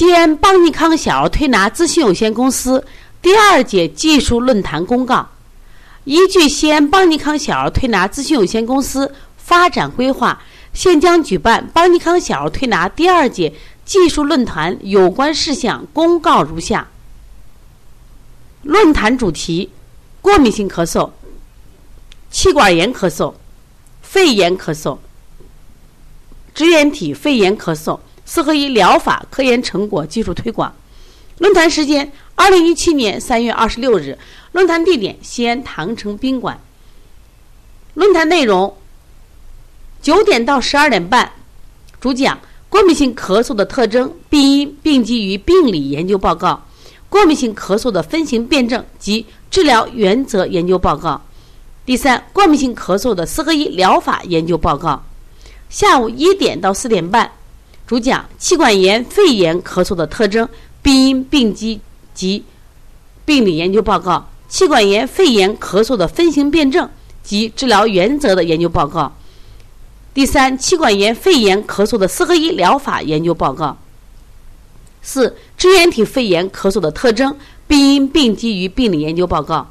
西安邦尼康小儿推拿咨询有限公司。第二届技术论坛公告：依据西安邦尼康小儿推拿咨询有限公司发展规划，现将举办邦尼康小儿推拿第二届技术论坛有关事项公告如下。论坛主题：过敏性咳嗽、气管炎咳嗽、肺炎咳嗽、支原体肺炎咳嗽。四合一疗法科研成果技术推广。论坛时间：二零一七年三月二十六日。论坛地点：西安唐城宾馆。论坛内容：九点到十二点半，主讲过敏性咳嗽的特征、病因、病机与病理研究报告；过敏性咳嗽的分型辩证及治疗原则研究报告。第三，过敏性咳嗽的四合一疗法研究报告。下午一点到四点半。主讲气管炎、肺炎咳嗽的特征、病因、病机及病理研究报告；气管炎、肺炎咳嗽的分型辩证及治疗原则的研究报告。第三，气管炎、肺炎咳嗽的四合一疗法研究报告。四、支原体肺炎咳嗽的特征、病因、病机与病理研究报告。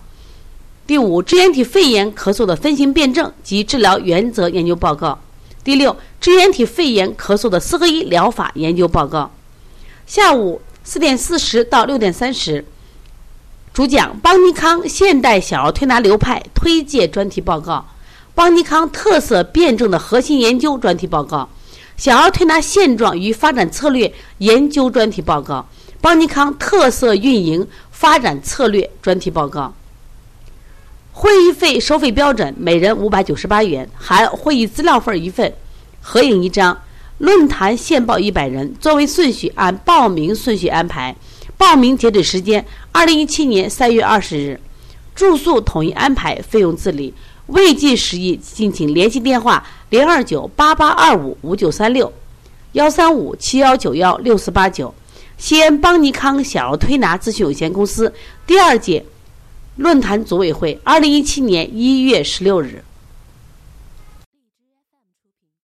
第五，支原体肺炎咳嗽的分型辩证及治疗原则研究报告。第六，支原体肺炎咳嗽的四合一疗法研究报告。下午四点四十到六点三十，主讲邦尼康现代小儿推拿流派推介专题报告，邦尼康特色辩证的核心研究专题报告，小儿推拿现状与发展策略研究专题报告，邦尼康特色运营发展策略专题报告。会议费收费标准：每人五百九十八元，含会议资料份一份，合影一张。论坛限报一百人，座位顺序按报名顺序安排。报名截止时间：二零一七年三月二十日。住宿统一安排，费用自理。未尽事宜，敬请联系电话：零二九八八二五五九三六，幺三五七幺九幺六四八九。西安邦尼康小儿推拿咨询有限公司第二届。论坛组委会，二零一七年一月十六日。